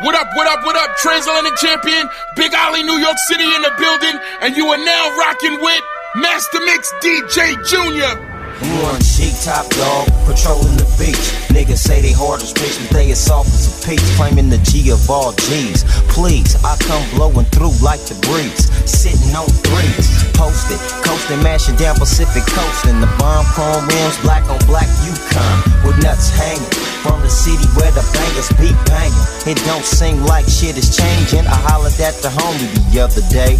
What up, what up, what up, Transatlantic Champion, Big Ollie, New York City in the building, and you are now rocking with Master Mix DJ Junior. One G top dog, patrolling the beach. Niggas say they hard as bricks, but they as soft as a peach. Claiming the G of all G's. Please, I come blowing through like the breeze. Sitting on threes, posted, coasting, mashing down Pacific coast. And the bomb chrome rims, black on black Yukon, with nuts hanging. From the city where the bangers beat banging. It don't seem like shit is changing. I hollered at the homie the other day.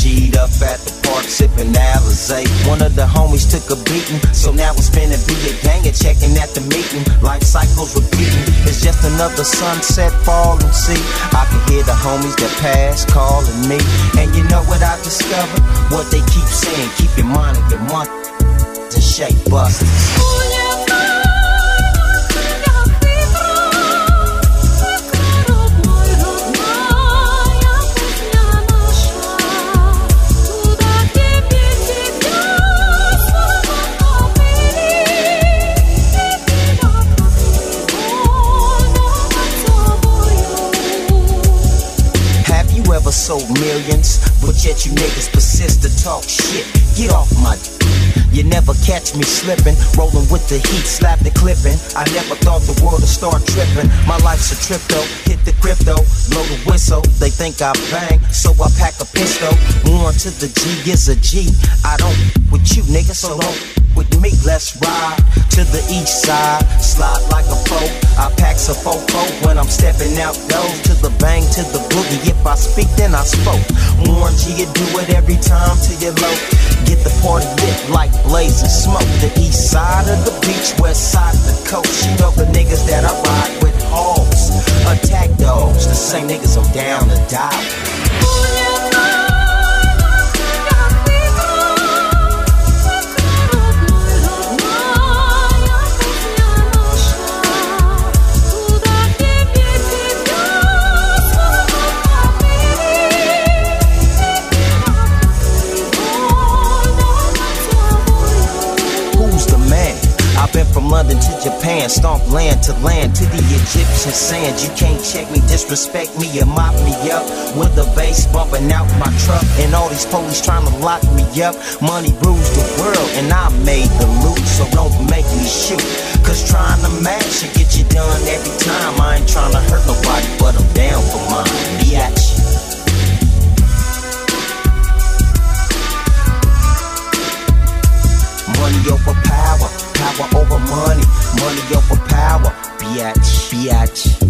G'd up at the park, sipping Alizé. One of the homies took a beating, so now it's finna be a gang and checking at the meeting. Life cycles repeating. It's just another sunset falling. See, I can hear the homies that pass calling me. And you know what I discovered? What they keep saying, keep your mind and your money in shape busters. Have you ever sold millions, but yet you niggas persist to talk shit? Get off my you never catch me slipping, rolling with the heat, slap the clipping. I never thought the world would start tripping. My life's a trip though, hit the crypto, blow the whistle. They think I bang, so I pack a pistol. One to the G is a G. I don't with you, nigga, so don't with me. Let's ride to the east side, slide like a foe. I pack a fofo when I'm stepping out those to the bang to the boogie. If I speak, then I spoke. Warren G, you do it every time till you're low. Get the party lit like blazing smoke. The east side of the beach, west side of the coast. You know the niggas that I ride with hogs, attack dogs. The same niggas I'm down to die. London to Japan, stomp land to land to the Egyptian sand. You can't check me, disrespect me, or mop me up with the bass bumping out my truck. And all these police trying to lock me up. Money rules the world, and I made the loot, so don't make me shoot. Cause trying to match it get you done every time. I ain't trying to hurt nobody, but I'm down for mine. Biatch. Money over power, power over money, money over power. Biatch, biatch.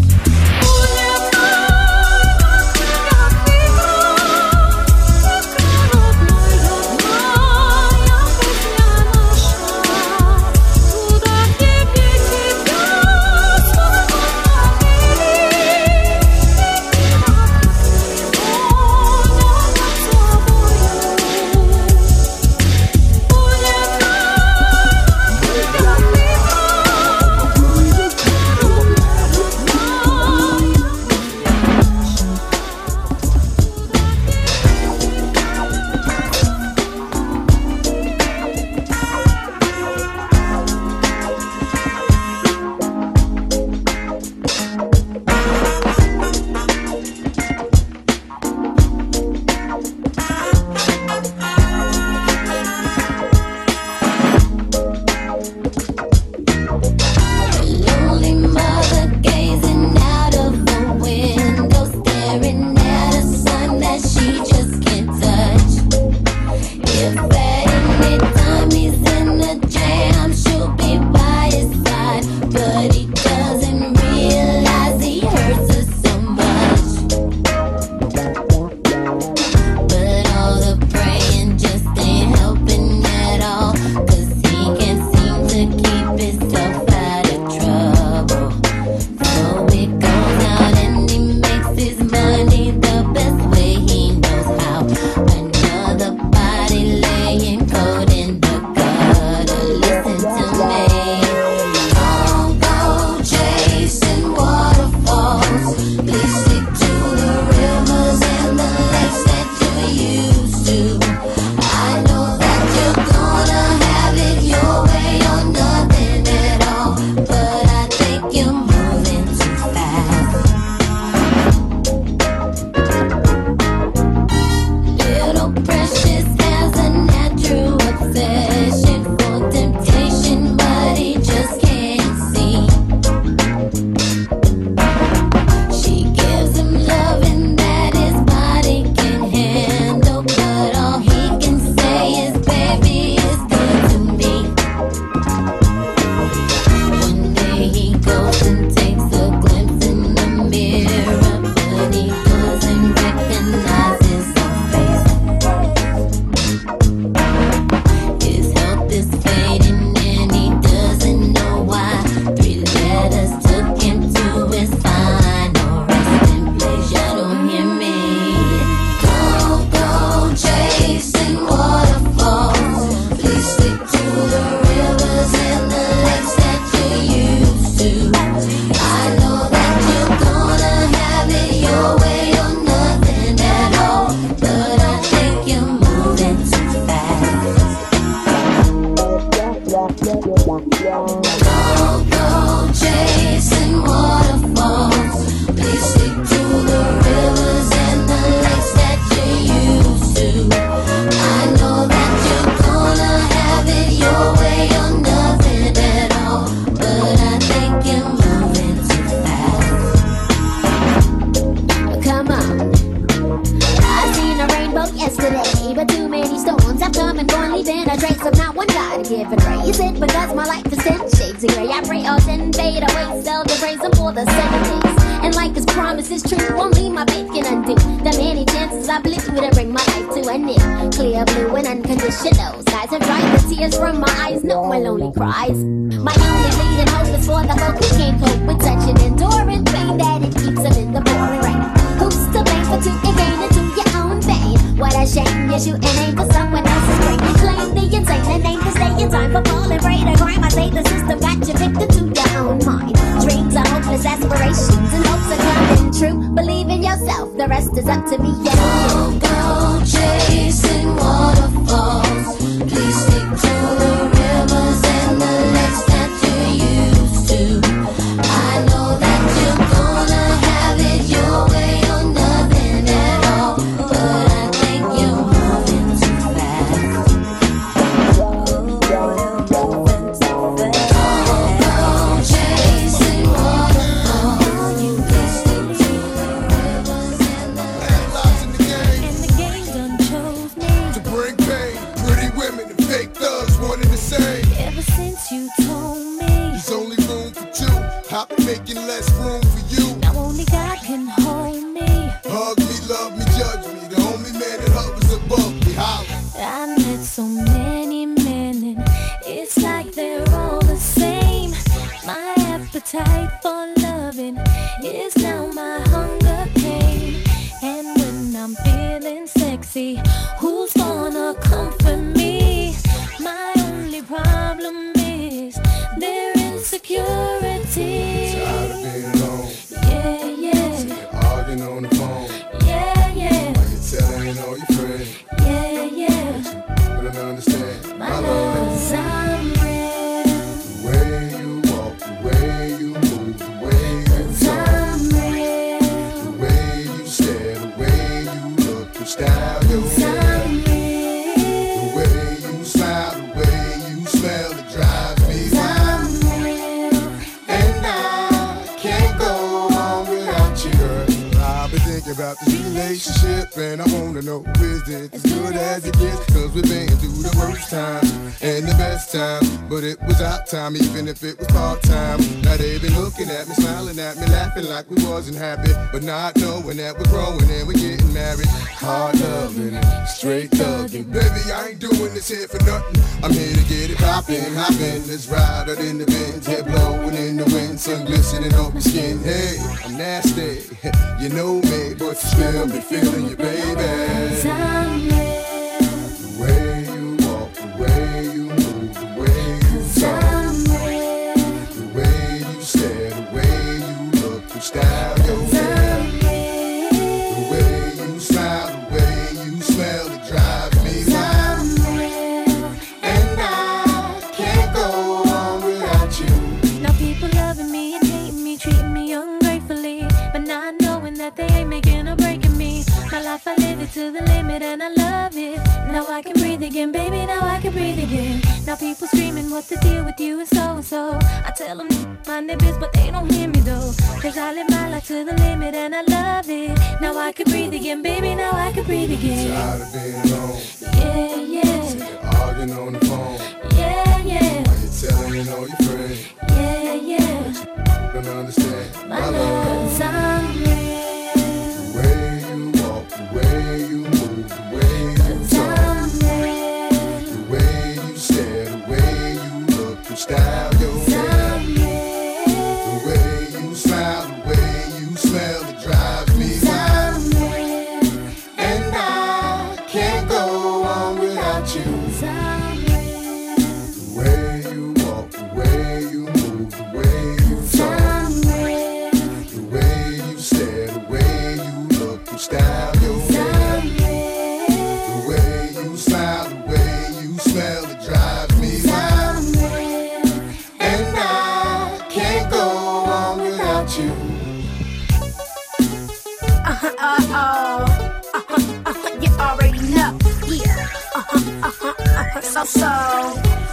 so so.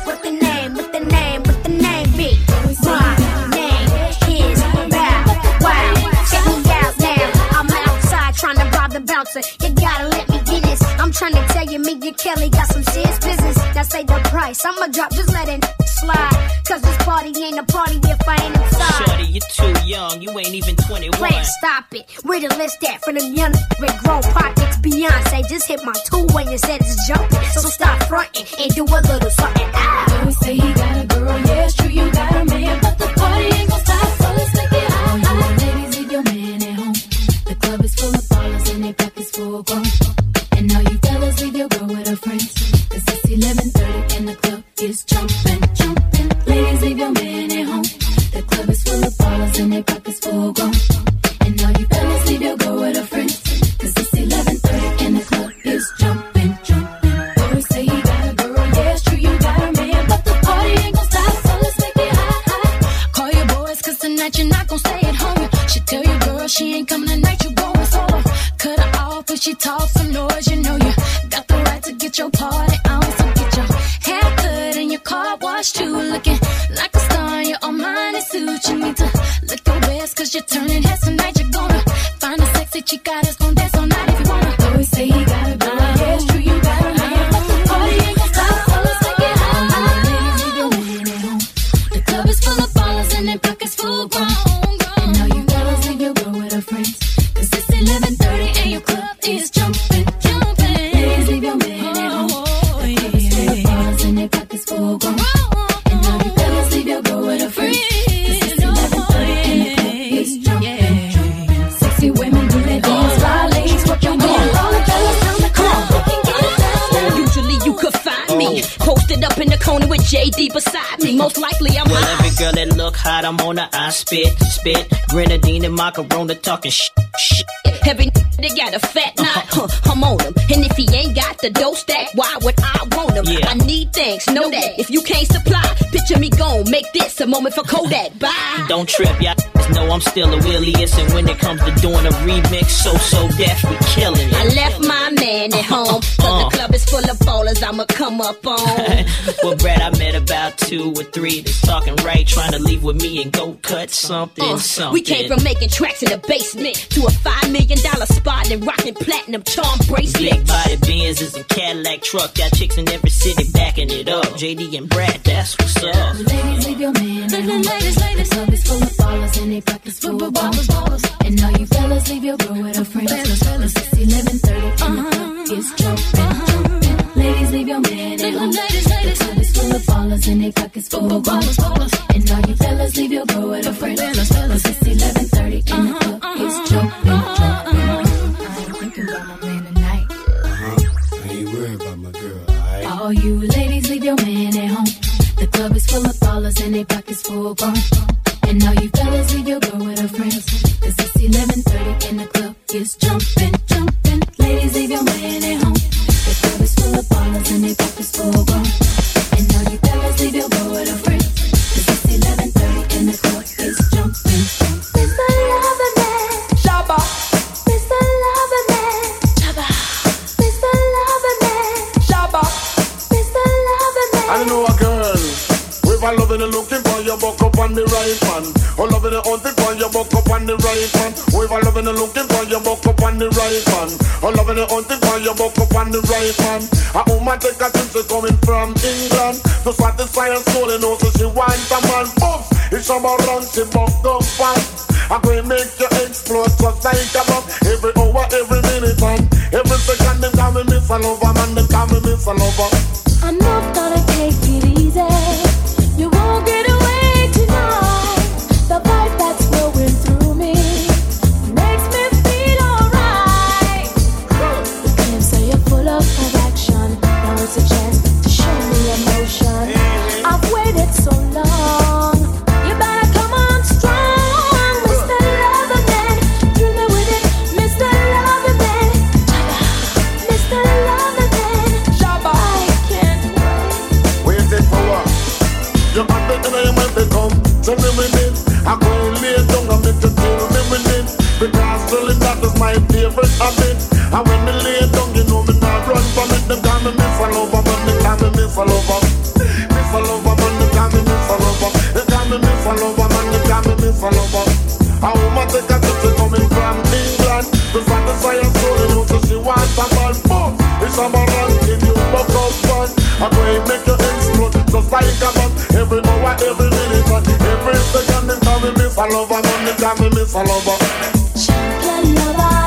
What the name, what the name, what the name be? My name is Bow Wow. Check me out now. I'm outside trying to rob the bouncer. You gotta let me get this. I'm trying to tell you, me and Kelly got some serious business. Now say the price. I'ma drop, just let it slide. Cause this party ain't a party if I ain't too young. You ain't even 21. Plan, stop it. Where the list at for them young with grown pockets? Beyonce just hit my two when you said it's jumping. So stop fronting and do a little something. Ah. Boy say he got spit, spit. Grenadine and macaroni talking sh, sh. Every they got a fat uh-huh. knot, huh, I'm on him. And if he ain't got the dough stack, why would I want him? Yeah. I need things, know that. If you can't supply, picture me gon' make this a moment for Kodak. Bye. Don't trip, y'all know I'm still a williest. And when it comes to doing a remix, So So Def, we killing it. I left my man at home, but the uh. club is full of ballers I'ma come up on. well, Brat, I about two or three that's talking right, trying to leave with me and go cut something, Uh, something. we came from making tracks in the basement to a five million dollar spot and rocking platinum charm bracelets. Big body Benzes and Cadillac truck, got chicks in every city backing it up. JD and Brat, that's what's up. Ladies, leave your man at home. The club is full of ballers and they pockets full of ballers. And all you fellas, leave your girl with a her friends. Cause it's 11.30 and the club is jumping, jumping. Is full of ballers and they pockets full of ballers. And all you fellas, leave your girl with her friends. Cause it's 11.30 and the club uh-huh, is uh-huh, jumping, uh-huh, jumping. I ain't thinking about my man tonight. Uh-huh. I ain't worried about my girl, alright? All you ladies, leave your man at home. The club is full of ballers and they pockets full of grown. And all you fellas, leave your girl with her friends. Cause it's 11.30 and the club is jumping, jumping. Ladies, Looking for your buck up on the right man. Oh, loving and hunting for your buck up on the right man. A loving and looking for your buck up on the right man. Oh, loving and hunting for your buck up on the right man. A woman take a trip, she coming from England. To satisfy her soul, and also she wants a man. Boom! It's about run, she buck up fast. I'm to make you explode just like a bomb. Every hour, every minute, and every second, they call me Miss a Lover, man, they call me Miss a Lover. I'm not gonna take it easy. follow back. A woman take a sister coming from England. The satisfy her soul, you know, she wants a man. Boom! It's a man, if you buck one. I'm going make you explode, just like a man. Every hour, every minute, and every second. Them time me miss a lover, man. Them miss a lover. Champion lover.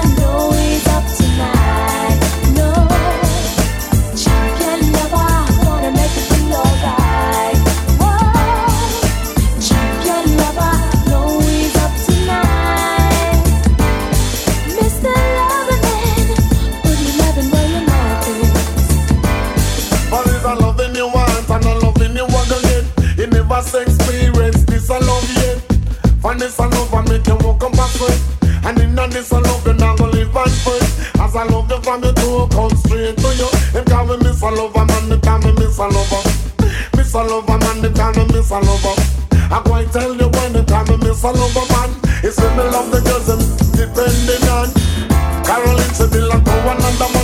this I love I make you walk on backwards And in this I love you now go live and first As I love you from your door come straight to you. Them call me Miss a Lover man, they call me Miss a Lover. Miss a Lover man, they call me Miss a Lover. I go and tell you when they call me Miss a Lover man. It's when me love the girls them depending on Caroline Sevilla go another under."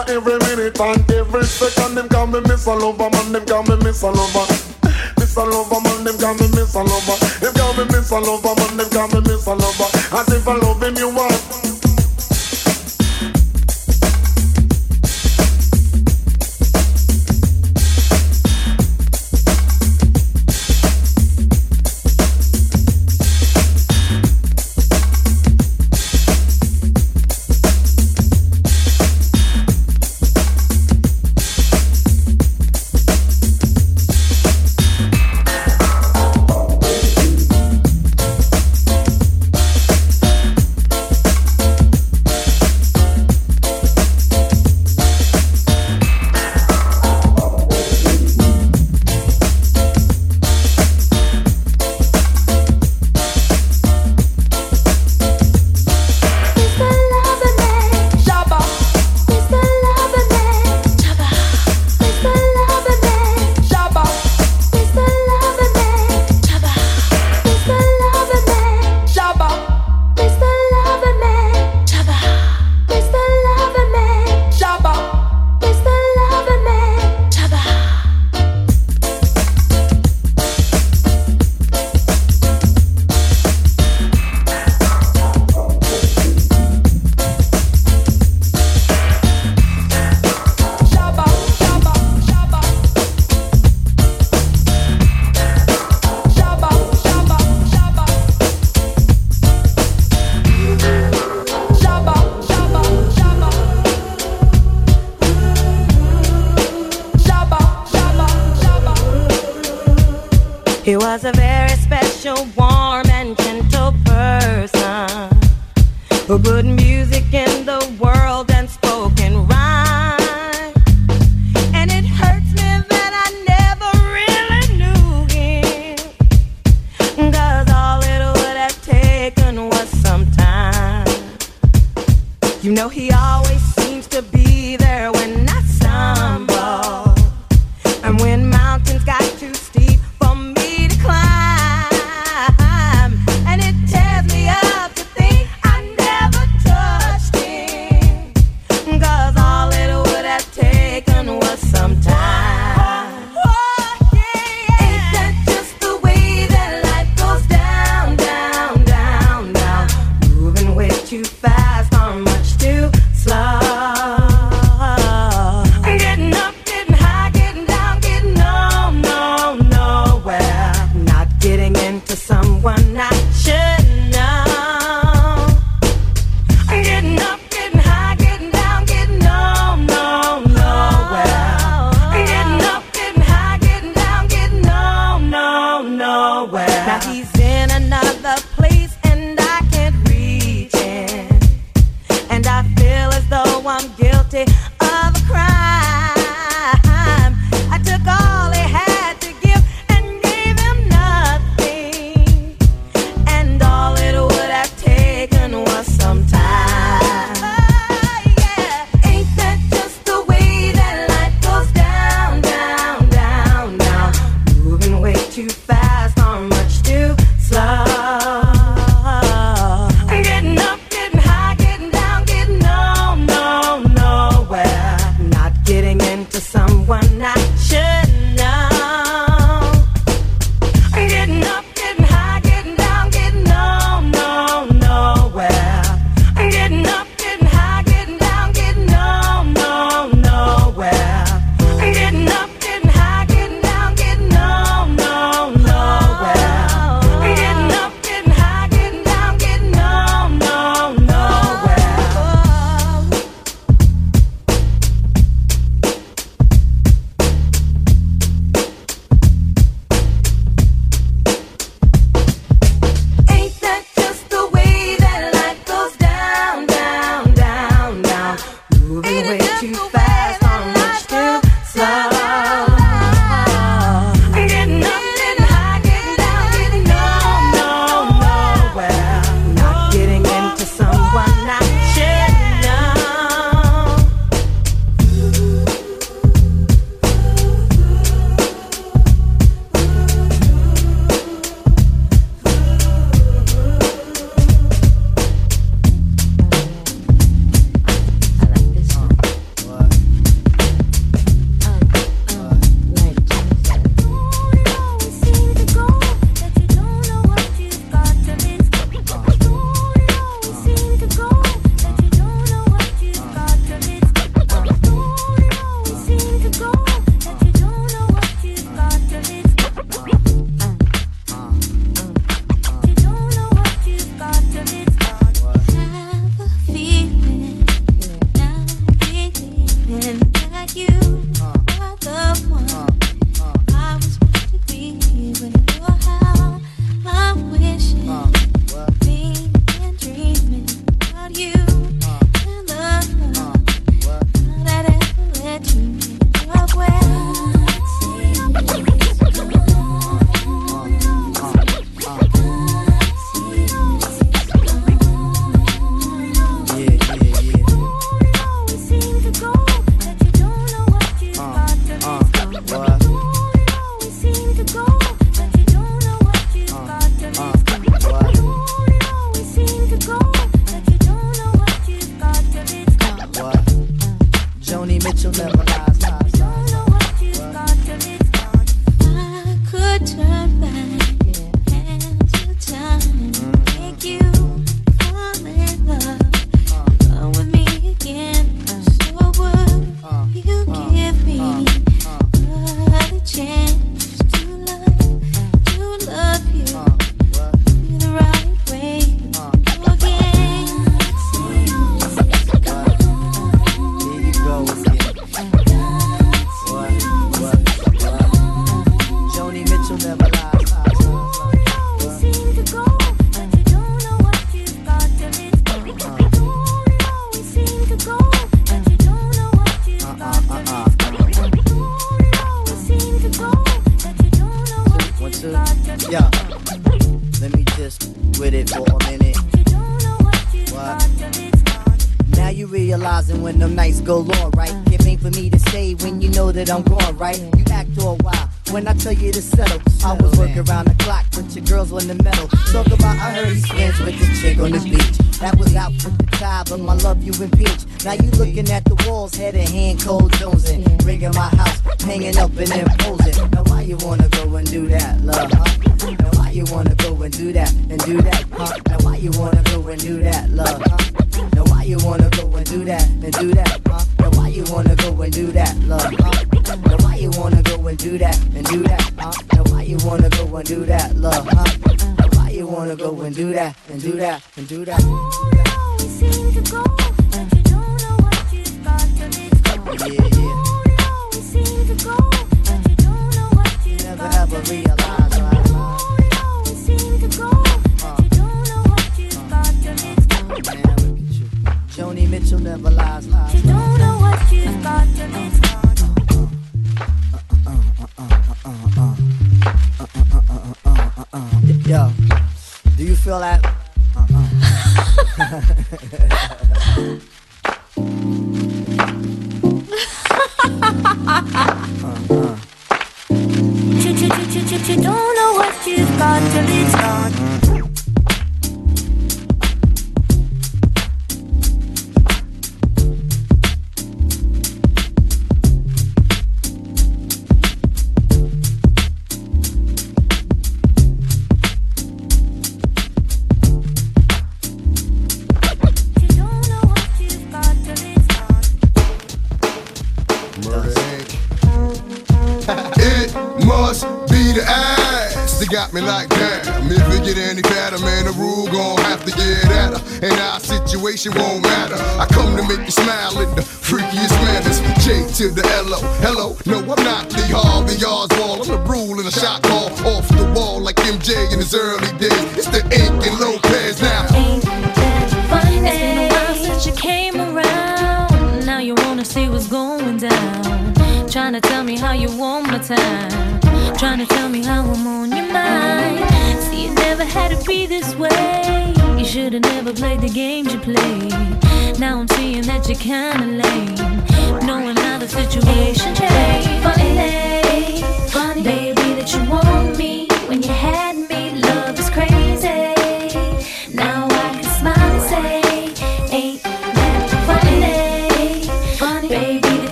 over every minute and every second. Them call me Miss Lover, man. Them call me Miss Lover. Miss Lover, man. Them call me Miss Lover. Them call me Miss Lover, man. Them call me Miss Lover. As if I love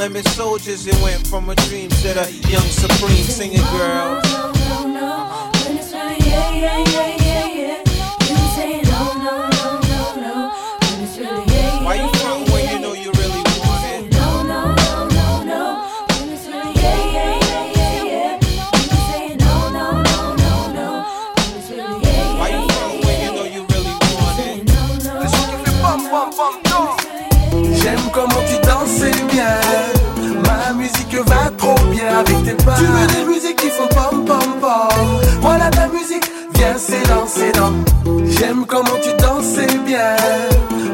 limit soldiers. It went from a dream to the comment tu danses bien.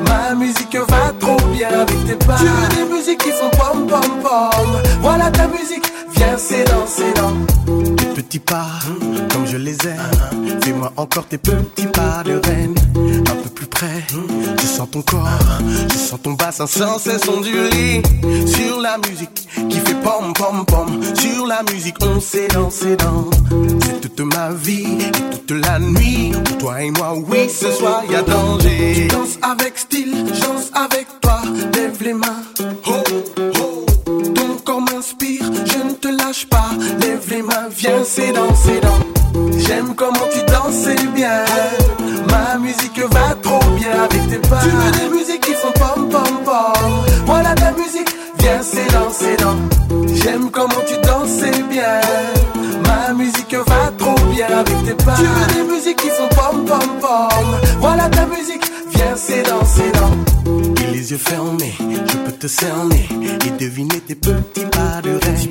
Ma musique va trop bien avec tes pas. Tu veux des musiques qui font pom pom pom. Voilà ta musique, viens c'est dans, c'est dans. Tes petits pas, comme je les aime. Fais-moi encore tes petits pas de reine. Près, je sens ton corps, je sens ton bassin sans cesse onduler. Sur la musique qui fait pom pom pom. Sur la musique, on s'est dansé dans. C'est toute ma vie et toute la nuit. Pour toi et moi, oui, ce soir y a danger. Je danse avec style, danse avec toi. Lève les mains. Oh, oh. Ton corps m'inspire, je ne te lâche pas. Lève les mains, viens, c'est dans, c'est dans. J'aime comment tu danses bien. Musique va trop bien avec tes. Tu veux des musiques qui font pom pom pom. Voilà ta musique, viens, c'est dans, dans. J'aime comment tu danses bien. Ma musique va trop bien avec tes pas. Tu veux des musiques qui font pom pom pom. Voilà ta musique, viens, c'est dans, dans. Et les yeux fermés, cerner et deviner tes petits pas de rêve.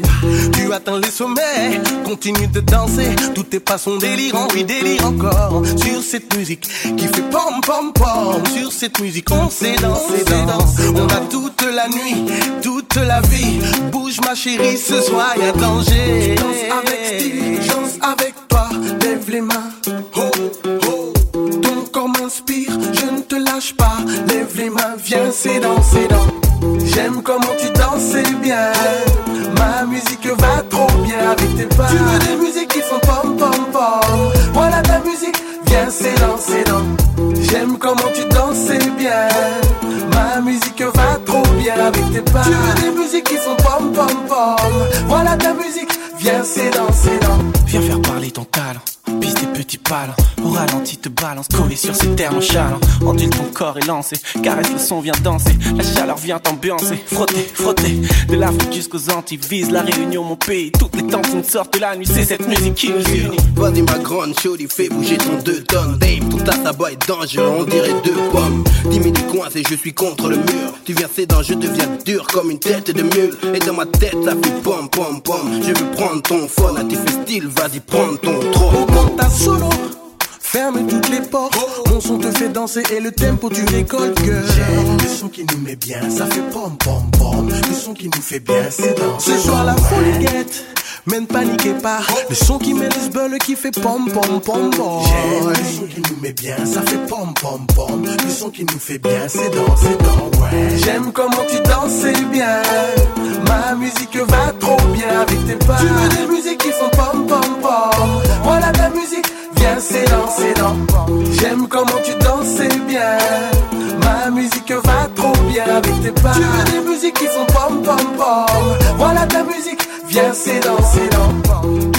Tu atteins les sommets, continue de danser. Tous tes pas sont délirants, oui, délire encore. Sur cette musique qui fait pom pom pom. Sur cette musique, on s'est dansé, danse. On a toute la nuit, toute la vie. Bouge ma chérie, ce soir y a danger. Danse avec style, danse avec toi. Lève les mains. Oh, oh. Ton corps m'inspire, je ne te lâche pas. Lève les mains, viens, c'est dans, c'est. J'aime comment tu danses bien. Ma musique va trop bien avec tes pas. Tu veux des musiques qui font pom pom pom. Voilà ta musique, viens, c'est dans. J'aime comment tu danses bien. Ma musique va trop bien avec tes pas. Tu veux des musiques qui font pom pom pom. Voilà ta musique, viens, c'est dans, c'est dans. Viens faire parler ton talent. Piste tes petits palans, au ralenti te balance, collé sur ces terres nonchalant. Ondule ton corps et lancé, caresse le son, vient danser. La chaleur vient t'ambiancer, frotter, frotter. De l'Afrique jusqu'aux Antilles, vise la réunion, mon pays. Toutes les tensions sortent de la nuit, c'est cette musique qui nous unit. Vas-y ma grande chaudy, fais bouger ton deux tonnes. Dame, ton bois est dangereux, on dirait deux pommes. 10 minutes coincé, je suis contre le mur. Tu viens sédant, je deviens dur comme une tête de mule. Et dans ma tête ça fait pom pom pom. Je veux prendre ton phone, à tes style, vas-y prends ton trône Quand ta solo Ferme toutes les portes, mon son te fait danser et le tempo tu récoltes girl. J'aime le son qui nous met bien, ça fait pom pom pom. Le son qui nous fait bien, c'est danser. Ce soir la folie guette, mais ne paniquez pas. Le son qui met les bulles qui fait pom pom pom pom. Le son qui nous met bien, ça fait pom pom pom. Le son qui nous fait bien, c'est danser dans ouais. J'aime comment tu danses bien. Ma musique va trop bien avec tes pas. Tu veux des musiques qui font pom pom pom. Voilà ta musique, viens c'est dans. J'aime comment tu danses bien. Ma musique va trop bien avec tes pas. Tu veux des musiques qui font pom pom pom. Voilà ta musique, viens c'est dans, dans.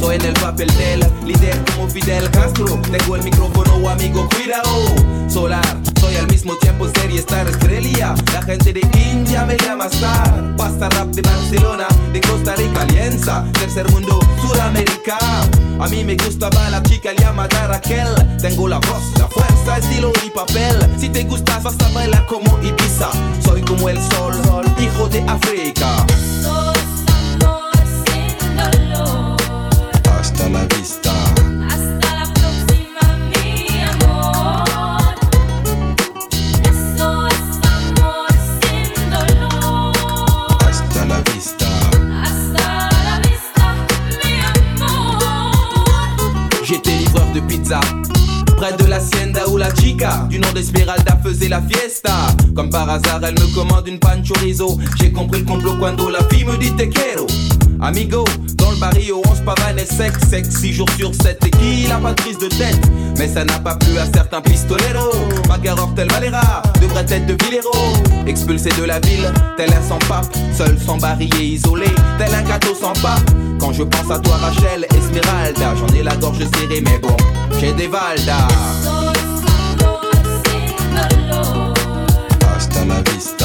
Soy en el papel del líder como Fidel Castro. Tengo el micrófono, amigo, cuidado. Solar, soy al mismo tiempo serie estar estrella. La gente de India me llama star. Pasta rap de Barcelona, de Costa Rica, Alianza, tercer mundo, Sudamérica. A mí me gustaba la chica llamada Raquel. Tengo la voz, la fuerza, el estilo y papel. Si te gustas, vas a bailar como Ibiza. Soy como el sol, hijo de África. J'étais livreur de pizza. Près de la hacienda où la chica. Du nom d'Esmeralda faisait la fiesta. Comme par hasard, elle me commande une pan chorizo. J'ai compris le complot quand la fille me dit te quiero. 6 jours sur 7 et qui n'a pas de prise de tête? Mais ça n'a pas plu à certains pistoleros. Bagarre Hortel Valera devrait être de Villero. Expulsé de la ville, tel un sans pape Seul sans barillet isolé, tel un gâteau sans pape. Quand je pense à toi Rachel, Esmeralda J'en ai la gorge serrée mais bon, j'ai des valdas. Hasta la vista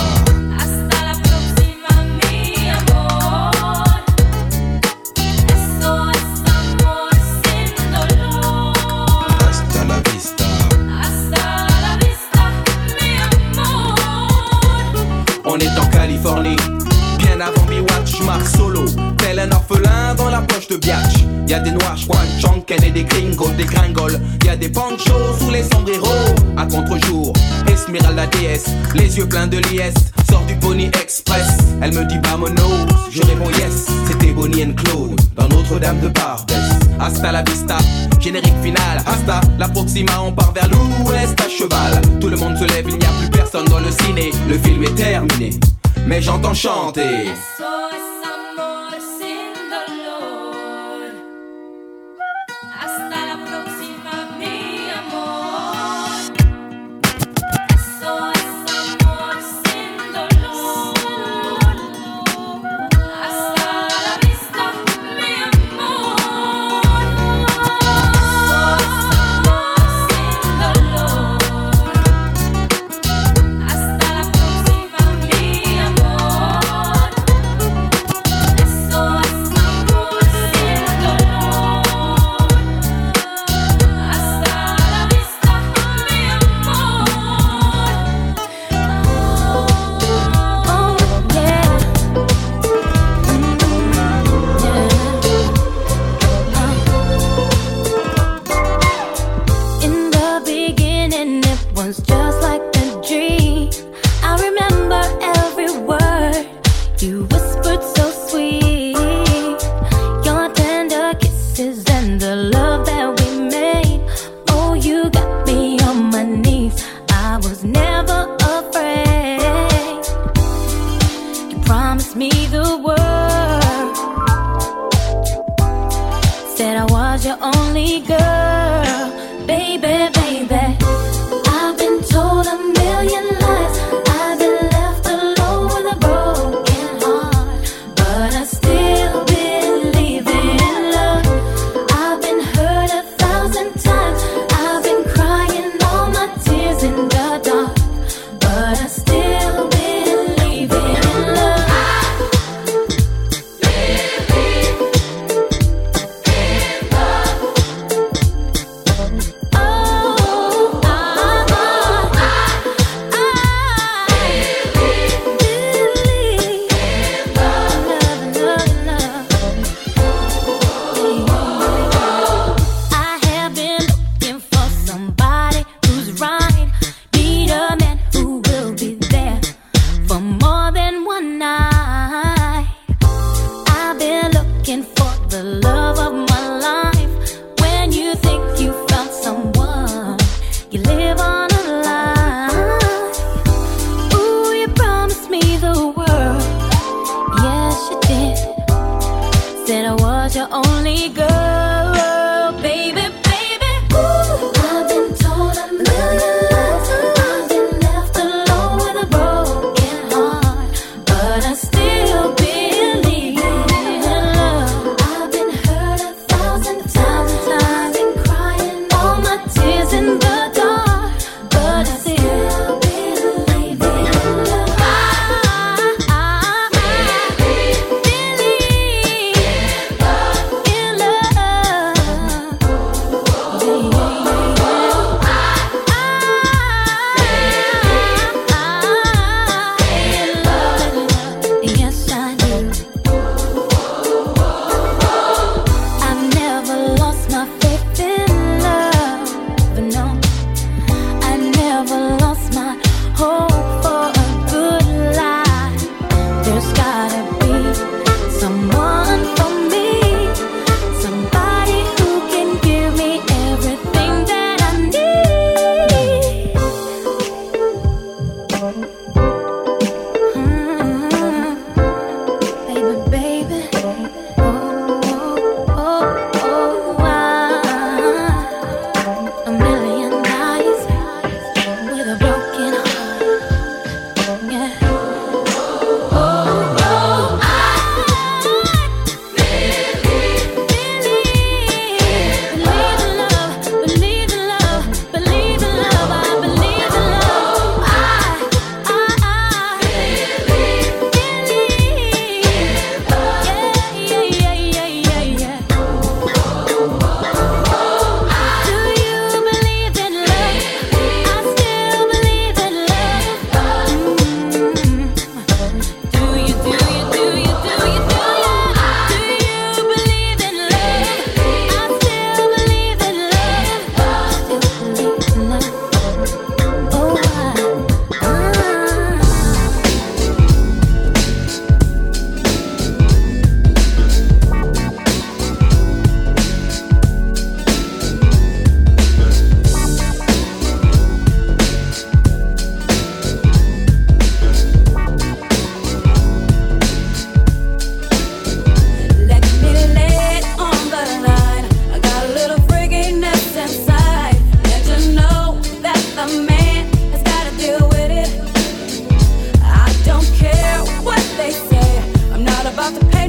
Tel un orphelin dans la poche de Biatch. Y'a des noirs, Juan, Chanken et des gringos, des gringoles. Y'a des panchos sous les sombreros. À contre-jour, Esmeralda DS, les yeux pleins de liesse. Sort du Pony Express. Elle me dit mono je réponds yes. C'était Bonnie and Claude dans Notre-Dame de Barbès. Hasta la vista, générique final. Hasta la Proxima, on part vers l'ouest à cheval. Tout le monde se lève, il n'y a plus personne dans le ciné. Le film est terminé mais j'entends chanter.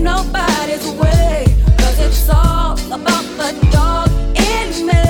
nobody's way. Cause it's all about the dog in me.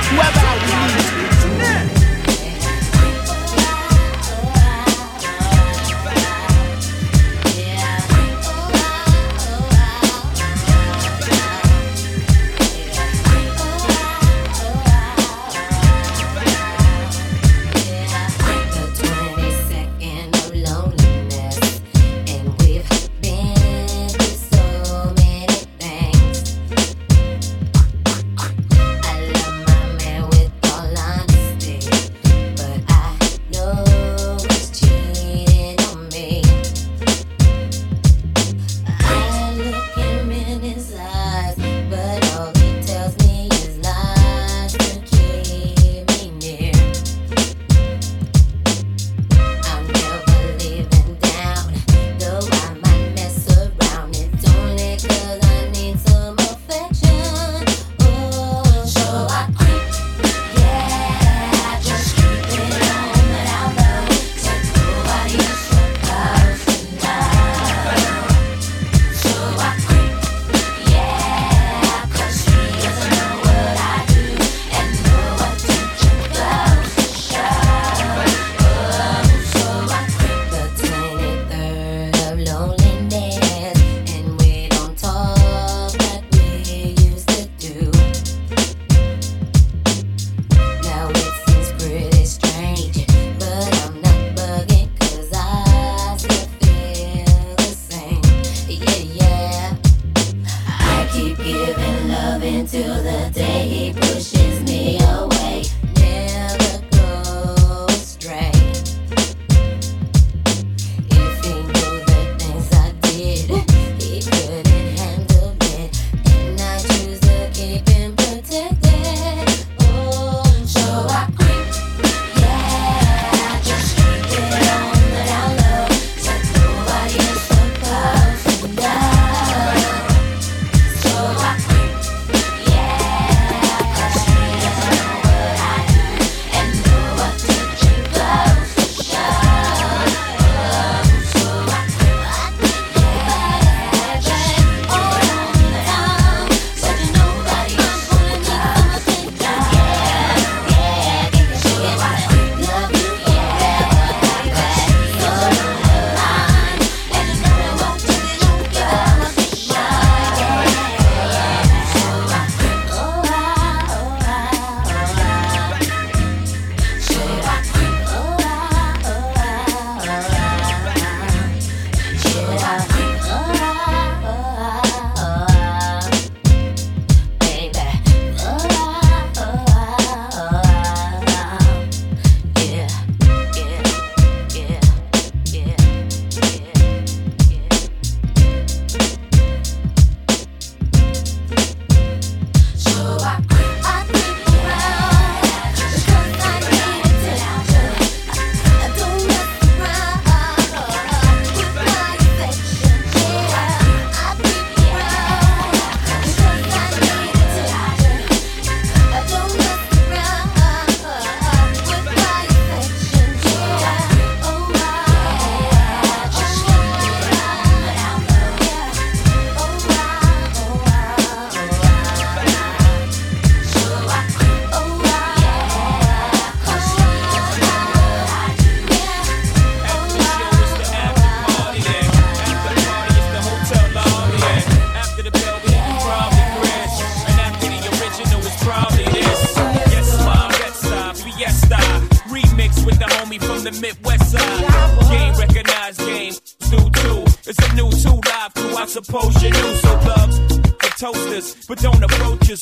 whoever I need.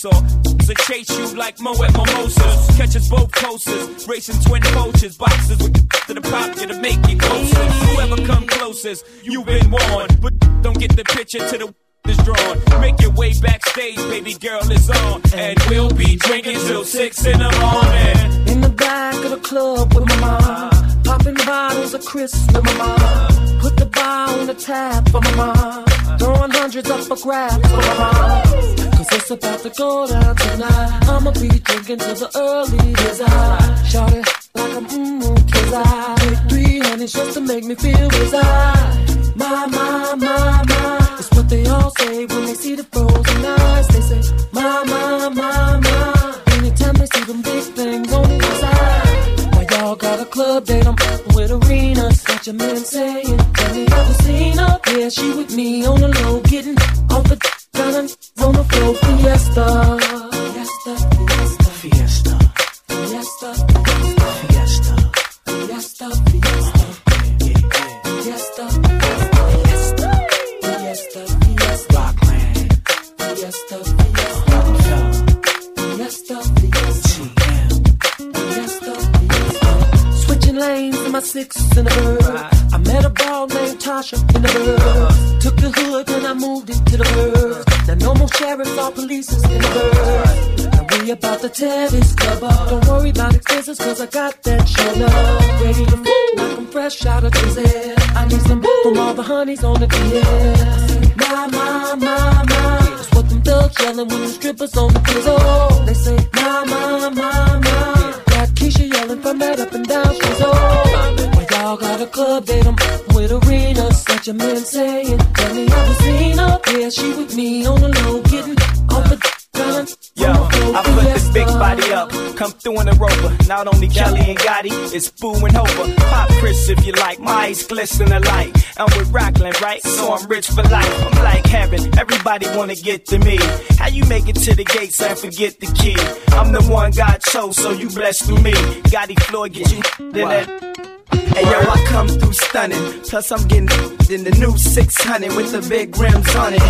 So chase you like Mo at Mimosas. Catches both coasters, racing twin poachers, boxes with to the pop you to make you closer. Whoever come closest, you've been warned. But don't get the picture to the is drawn. Make your way backstage, baby girl is on. And we'll be drinking till six in the morning. In the back of the club with my mom. Popping bottles of crisp with my mom. Put the bar on the tap for my mom. Throwing hundreds up for grabs for my mom about to go down tonight. I'ma be drinking till the early days desire. Shout it like I'm mmm, cause I take three honeys just to make me feel as My, my, my, my. It's what they all say when they see the frozen eyes. They say, my, my, my, my. Anytime they see them big things on the side. Now y'all got a club date, I'm with arenas. Got your man saying, have you ever seen her? Yeah, she with me on the low, getting necklace and light. I'm with Rockland, right? So I'm rich for life. I'm like heaven. Everybody wanna get to me. How you make it to the gates and forget the key? I'm the one God chose, so you blessed through me. Gotti Floyd, get you Then that and yo, I come through stunning. Plus, I'm getting in the new 600 with the big rims on it.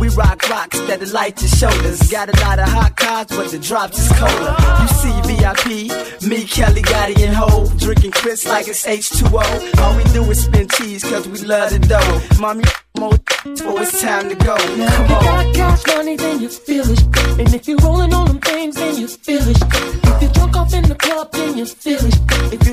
We rock rocks that delight your shoulders. Got a lot of hot cars, but the drops is colder. You see VIP, me, Kelly, Gotti, and Ho. Drinking Chris like it's H2O. All we do is spin cheese, cause we love the dough. Mommy, more, oh, it's time to go. Come on. If you got cash money, then you feel it. And if you're rolling on them things, then you feel it. If you're drunk off in the club, then you feel it. If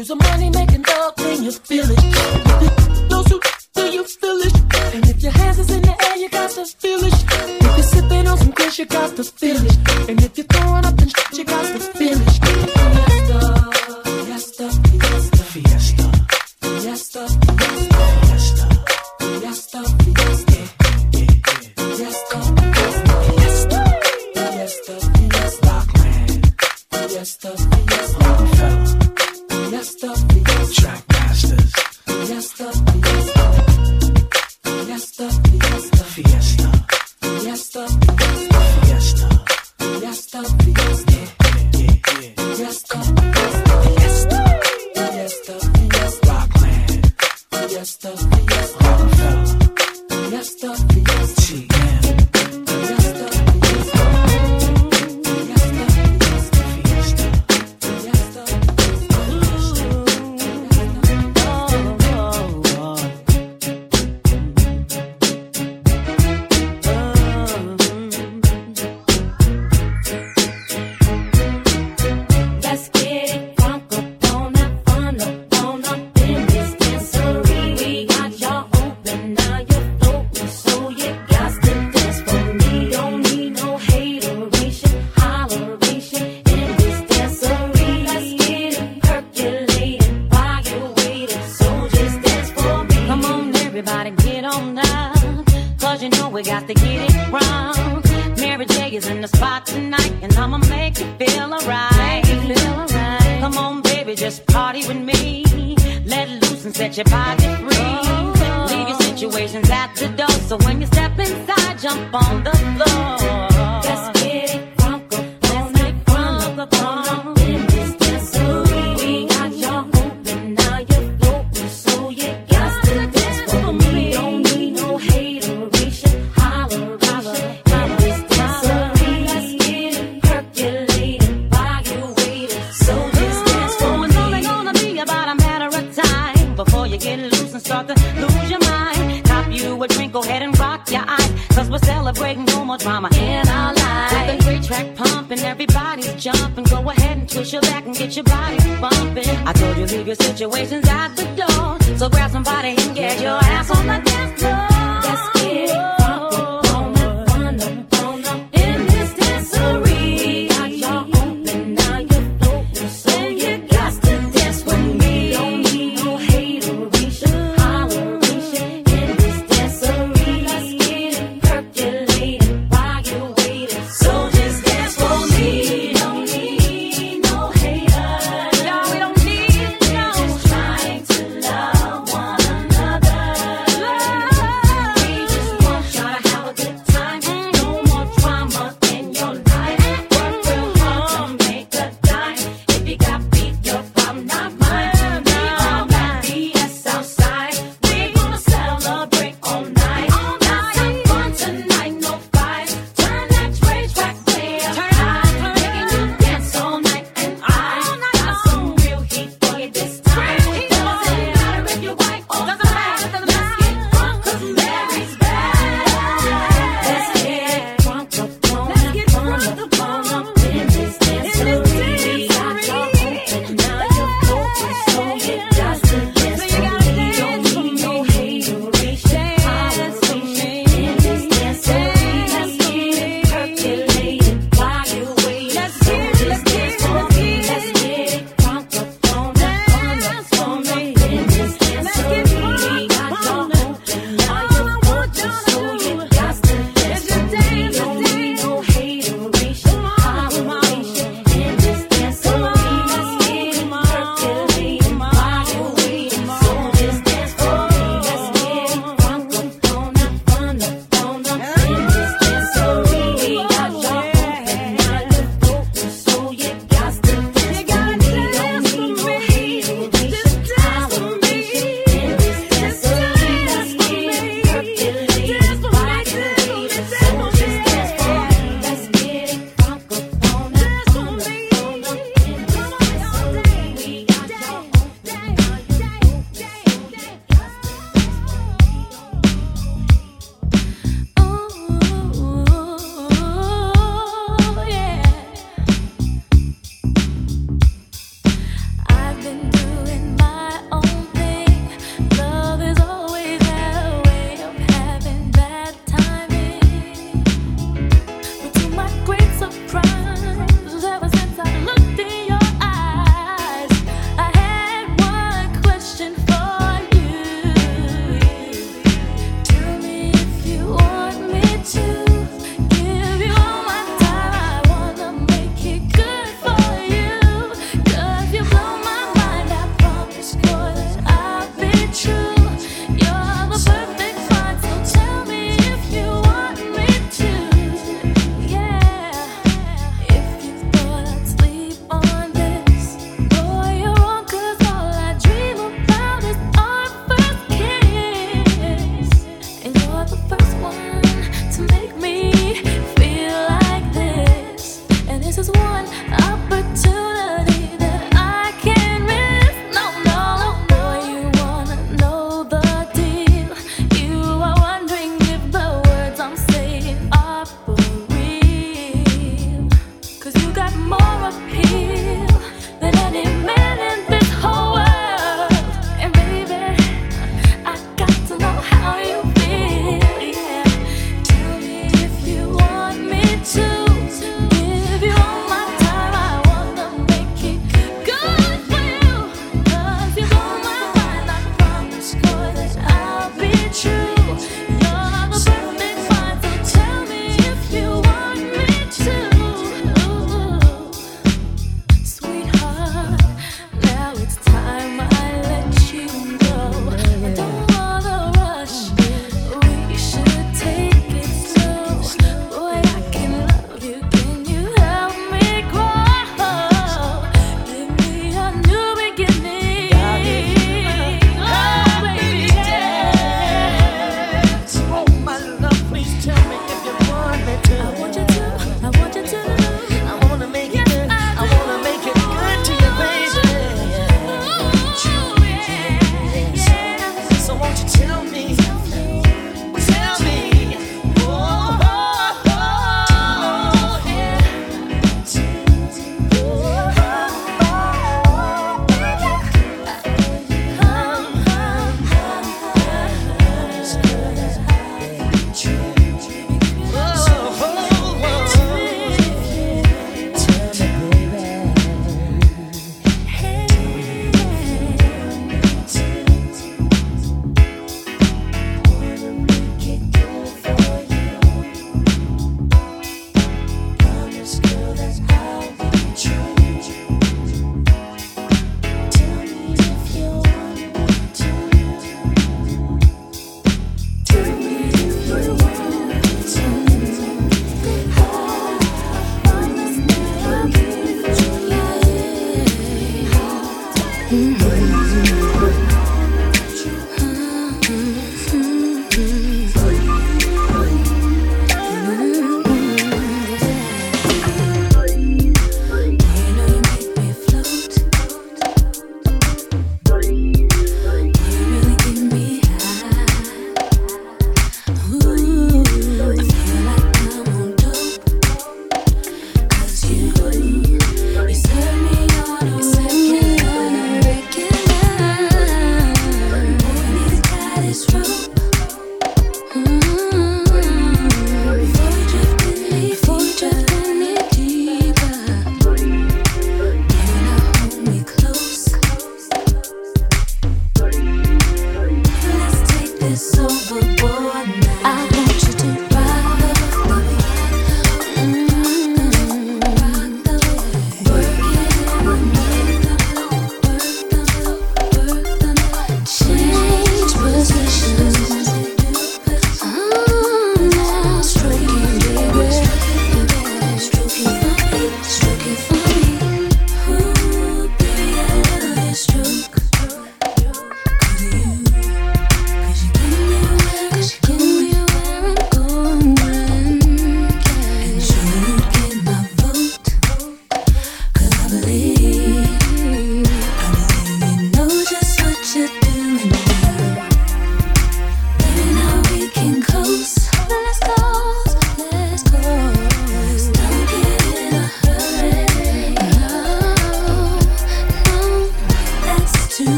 track.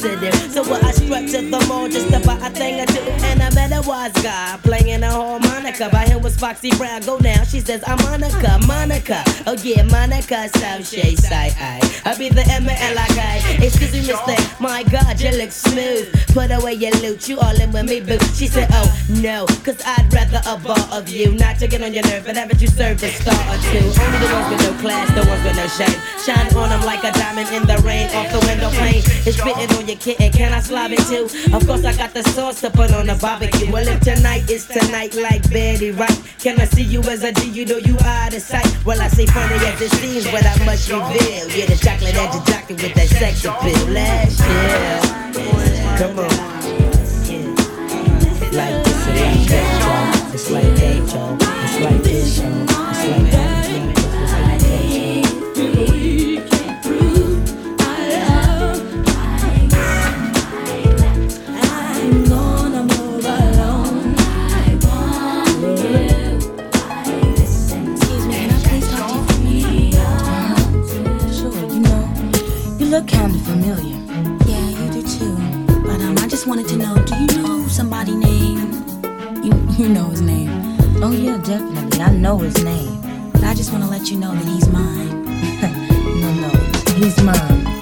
So what I struck to the mall just buy a thing or two. And I met a wise guy playing a harmonica. By him was Foxy Brown. Go down, she says, I'm Monica, Monica. Oh yeah, Monica, Shade side. I be the like I. Excuse me, mister. My God, you look smooth. Put away your loot, you all in with me, boo. She said, Oh no, cause I'd rather a bar of you. Not to get on your nerve, but haven't you served a star or two? Only the ones with no class, the ones with no shame. Shine on them like a diamond in the rain, off the window pane. It's spitting on your kitten, can I slob it too? Of course, I got the sauce to put on the barbecue. Well, if tonight is tonight, like Betty Wright, can I see you as a G? You know you out of sight. Well, I say funny as it seems, but I must reveal. Yeah, the chocolate and the jacket with that sex appeal. Last year, come on. Like this and like that, y'all. It's like that, y'all. It's like this, y'all. It's like that, look kind of familiar. Yeah, you do too. But um, I just wanted to know, do you know somebody named? You, you know his name. Oh yeah, definitely. I know his name. But I just want to let you know that he's mine. No, no, he's mine.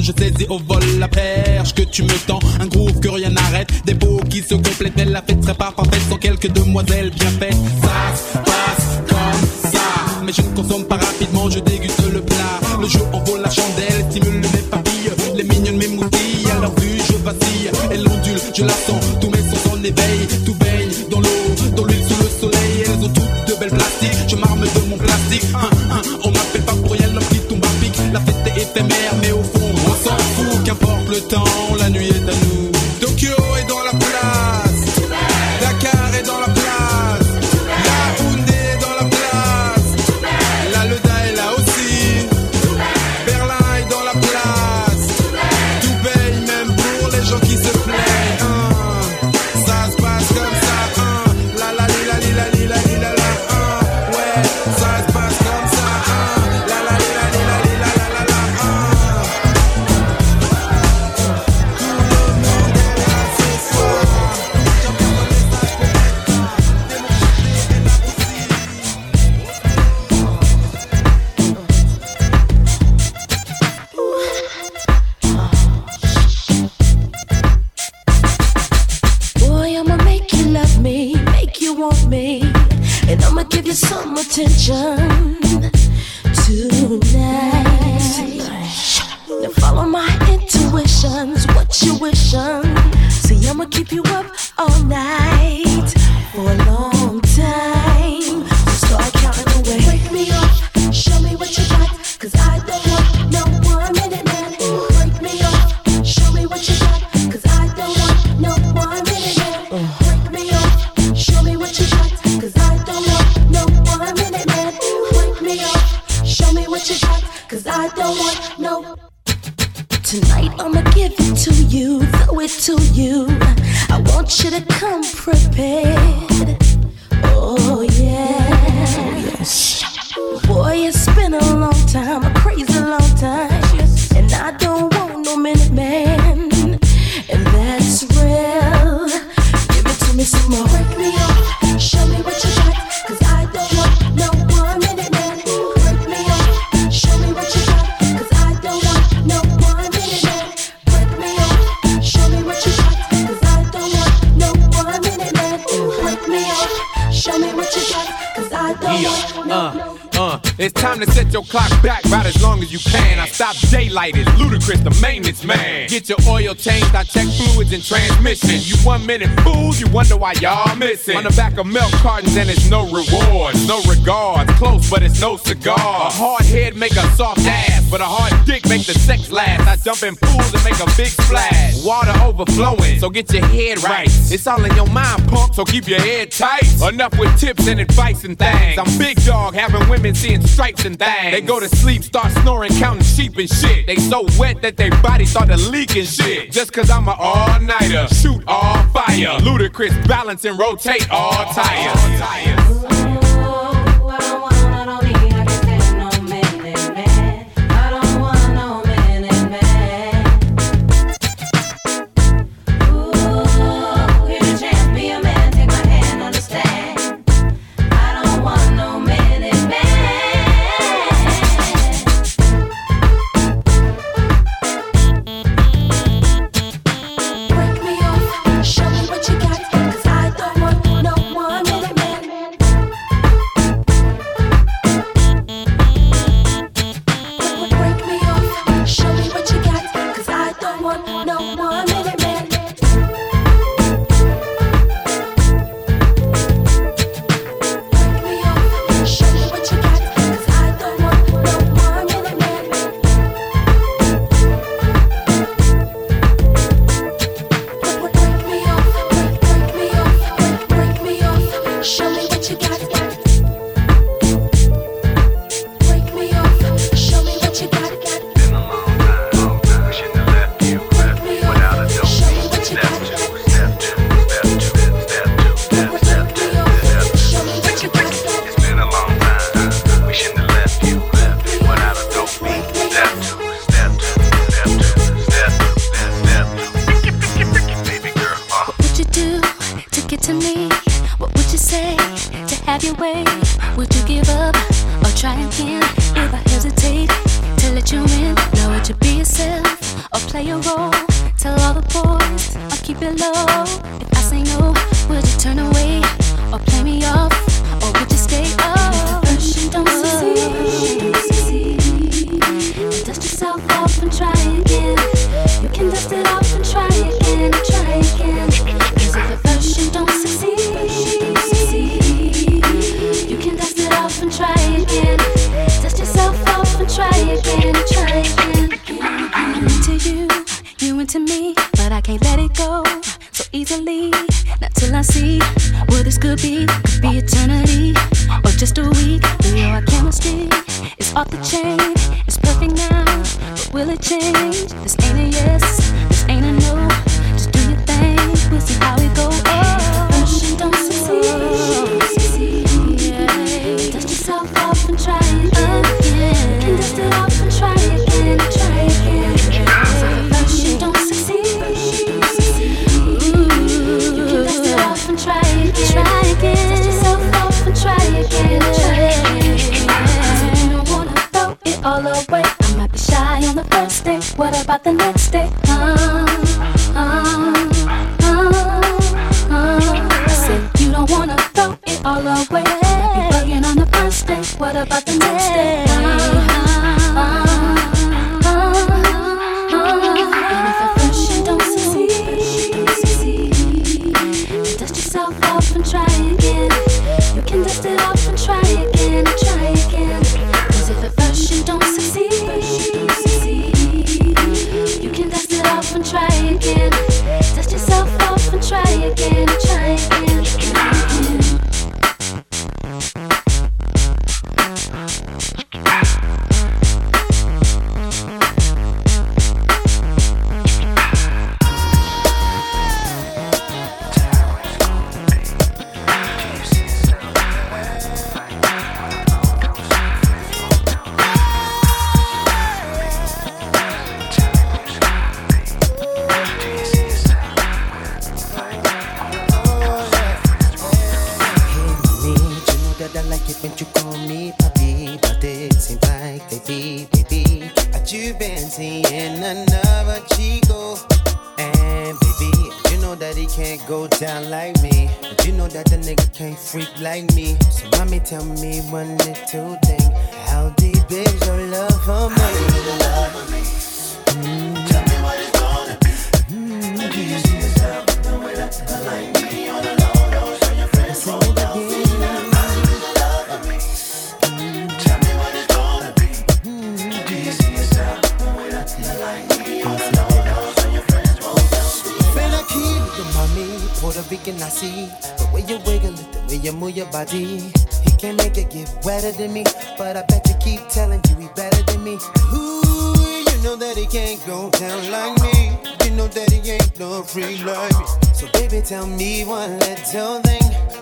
je saisis au vol la perche que tu me tends. Un groove que rien n'arrête, des beaux qui se complètent. Mais la fête serait pas parfaite sans quelques demoiselles bien faites. Ça passe comme ça, mais je ne consomme pas rapidement, je déguste le plat. Le jeu en la chandelle, stimule mes papilles, les mignonnes m'émoutillent. À leur vue, je vacille, elle ondule, je la sens, tous mes sens en éveil, tout baigne. le temps. minute fools, you wonder why y'all missing. On the back of milk cartons and it's no rewards, no regards. Close, but it's no cigar. A hard head make a soft ass, but a hard dick make the sex last. I jump in pools and make a big splash. Water overflowing, so get your head right. It's all in your mind, punk, so keep your head tight. Enough with tips and advice and things. I'm big dog, having women seeing stripes and things. They go to sleep, start snoring, counting sheep and shit. They so wet that their bodies start to leak and shit. Just cause I'm an all-nighter, shoot all fire. Ludacris balance and rotate all tires. All tires. that he can't go down like me. But you know that the nigga can't freak like me. So mommy, tell me one little thing. How deep is your love for me? Love for me. Mm-hmm. Can I see the way you wiggle it, the way you move your body. He can't make it get wetter than me, but I bet you keep telling you he better than me. Ooh, you know that he can't go down like me. You know that he ain't no free like me. So baby, tell me one little thing.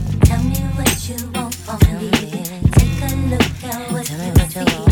Tell me what you want from me. Take a look at what you see.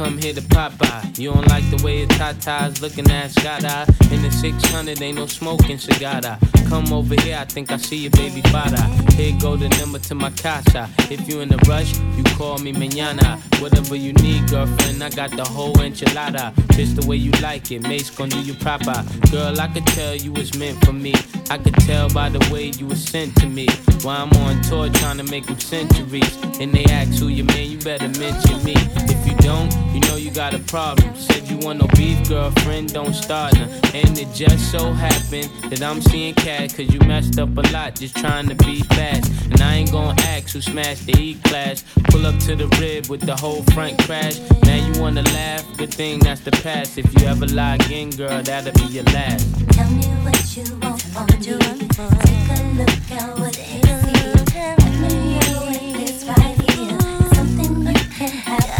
Come here to pop by? You don't like the way your tatas looking at eye. In the 600, ain't no smoking cigar. Come over here, I think I see your baby father. Here go the number to my casa. If you in a rush, you call me mañana. Whatever you need, girlfriend, I got the whole enchilada. Just the way you like it, Mase gon' do you proper. Girl, I could tell you was meant for me. I could tell by the way you were sent to me. While I'm on tour trying to make them centuries. And they ask who your man, you better mention me. If you don't, You know you got a problem. Said you want no beef, girlfriend, don't start now. And it just so happened that I'm seeing cat, cause you messed up a lot just trying to be fast. And I ain't gonna ask who smashed the E class. Pull up to the rib with the whole front crash. Now you wanna laugh, good thing that's the past. If you ever lie again, girl, that'll be your last. Tell me what you want from me. Take a look at what you see. Let me know if it's right here. Something you can have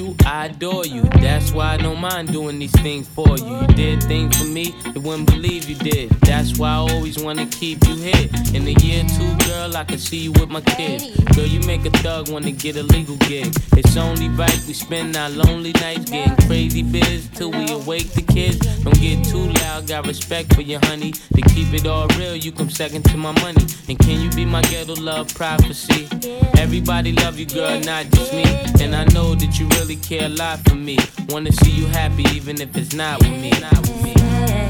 royal, I adore you. That's why I don't mind doing these things for you. You did things for me, you wouldn't believe you did. That's why I always wanna keep you here. In a year two, girl, I can see you with my kids. Girl, you make a thug wanna get a legal gig. It's only right we spend our lonely nights getting crazy biz till we awake the kids. Don't get too loud, got respect for your honey. To keep it all real, you come second to my money. And can you be my ghetto love prophecy? Everybody love you, girl, not just me. And I know that you really care a lot for me. Wanna see you happy, even if it's not with me. Not with me.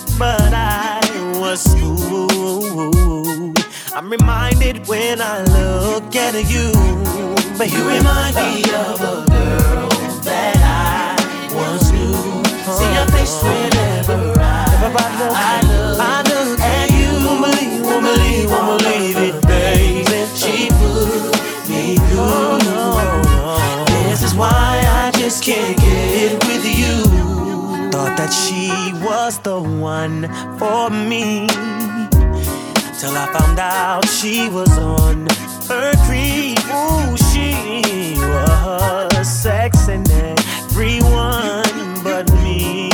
but I was fooled. I'm reminded when I look at you, but you remind me of a girl that I once knew. See your face whenever I, I, that she was the one for me. Till I found out she was on her creep. Ooh, she was sexing everyone but me.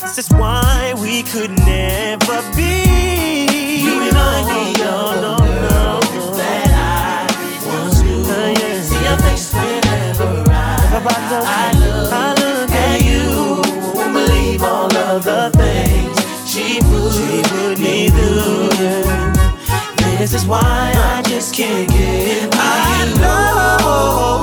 This is why we could never be. You me of no, no, no, that uh, I once knew. See your face whenever I, I look, I look the things she put, she put me through. This is why I just can't get I know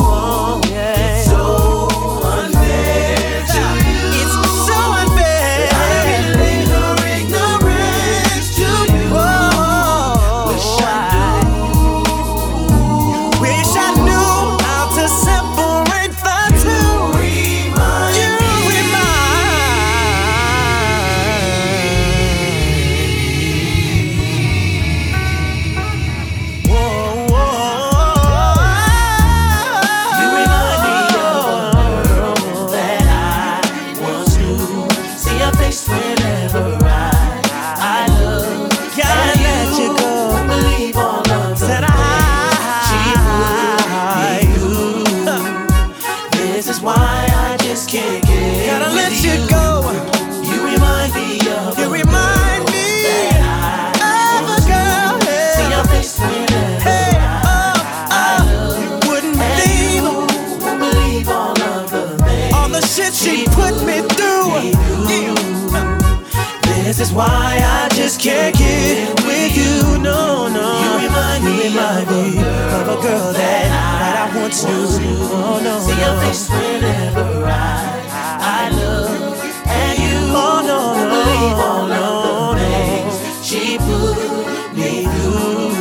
just can't get with you. No, no. You remind me, of a girl, of a girl that, that I once knew. Oh no. See your face whenever I I look at you. Oh no, no. Believe all of the things she put me through.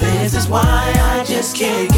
This is why I just can't.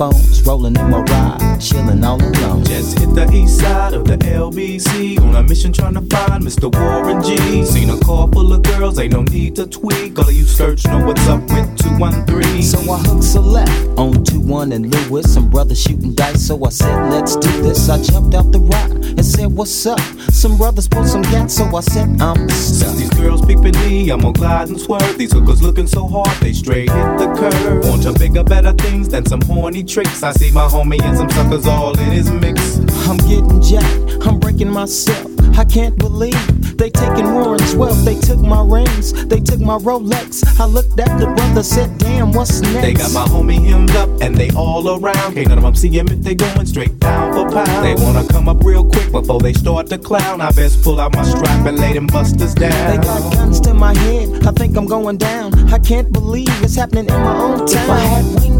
Phones. Rolling in my ride, chilling all alone. Just hit the east side of the LBC on a mission trying to find Mr. Warren G. Seen a car full of girls, ain't no need to tweak. All of you search know what's up with 213. So I hooked select on 2 1 and Lewis. Some brothers shooting dice, so I said, let's do this. I jumped out the said, what's up? Some brothers pulled some gas, so I said, I'm stuck. these girls peeping me, I'm gonna glide and swerve. These hookers looking so hard, they straight hit the curve. Want to bigger, better things than some horny tricks. I see my homie and some suckers all in his mix. I'm getting jacked, I'm breaking myself. I can't believe they taking Warren's wealth. They took my rings, they took my Rolex. I looked at the brother, said, damn, what's next? They got my homie hemmed up and they all around. Can't none of them see him if they going straight down for pound. They wanna come up real quick before they start to clown. I best pull out my strap and lay them busters down. They got guns to my head, I think I'm going down. I can't believe it's happening in my own town. If I had wings,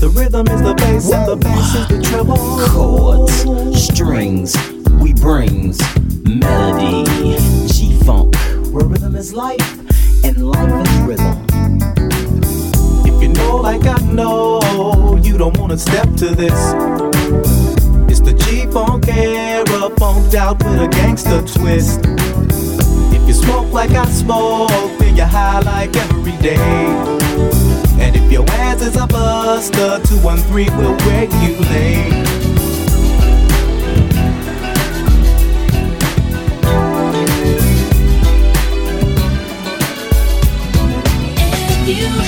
The rhythm is the bass and the bass is the treble. Chords, strings, we brings melody. G Funk, where rhythm is life and life is rhythm. If you know like I know, you don't wanna step to this. It's the G-Funk era, funked out with a gangster twist. You smoke like I smoke, then you're high like every day. And if your ass is a buster, 213 will regulate. If you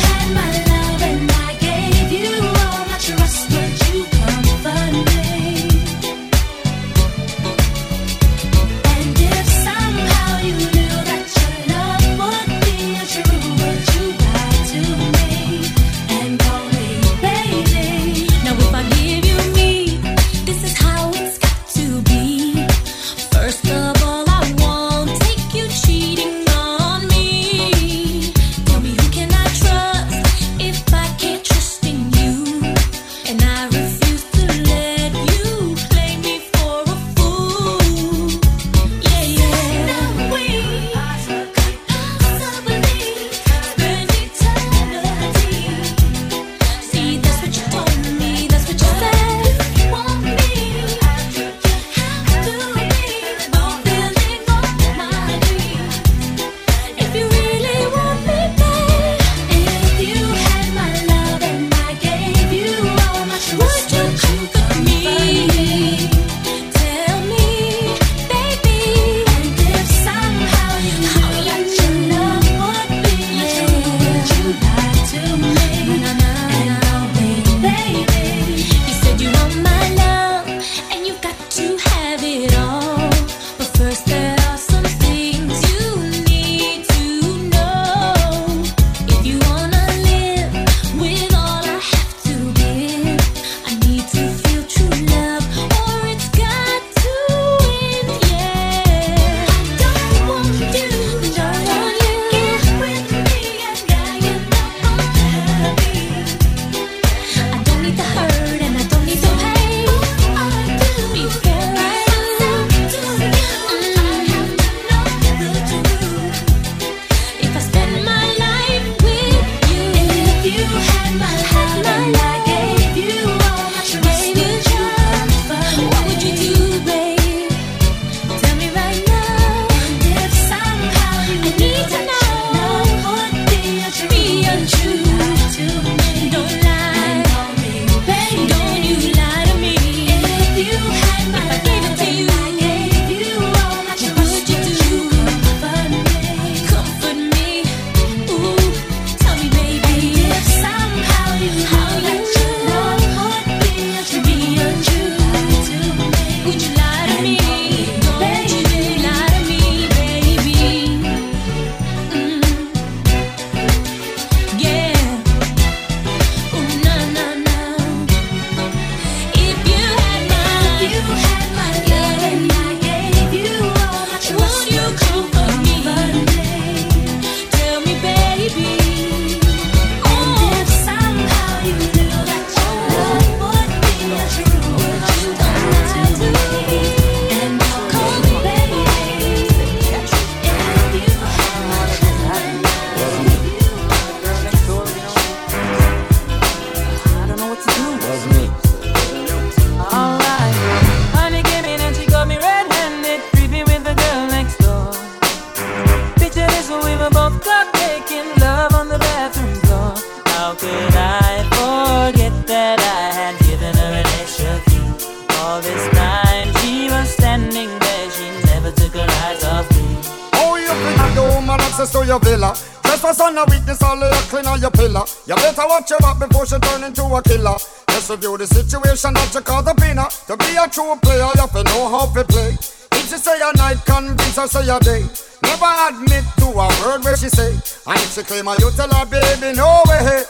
to your villa. Trespass on a weakness, all of you clean on your pillar. You better watch your back before she turn into a killer. Just review the situation that you call the winner. To be a true player, you have to know how to play. If she say a night, convince her say a day. Never admit to a word where she say. And if she claim her, you tell her, baby, no way.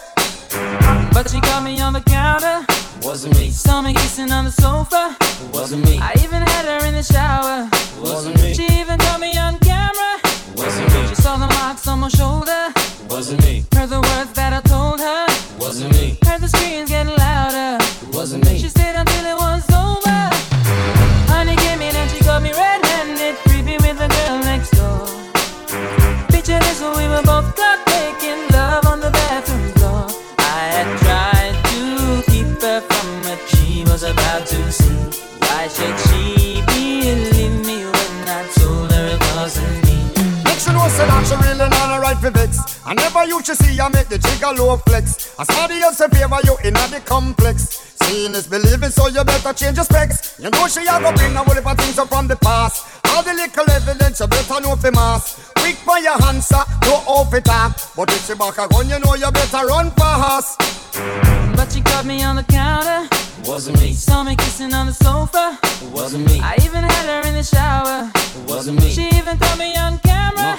But she caught me on the counter. Wasn't me. Saw me kissing on the sofa. Wasn't me. I even had her in the shower. Wasn't me. She even caught me on my shoulder. Wasn't me. Heard the words that I told her. Wasn't me. Heard the screams getting louder. Wasn't me. She stayed really not a right for vex. I never used to see her make the jigger low flex. As somebody else in favor you in the complex. Seeing is believing, so you better change your specs. You know she a go bring a whole heap of things up from the past. All the little evidence you better know for mass. Quick for your answer, no off it up. But if she back a gun, you know you better run fast. But she caught me on the counter. Wasn't me. Saw me kissing on the sofa. Wasn't me. I even had her in the shower. Wasn't me. She even caught me on camera.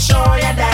Show you that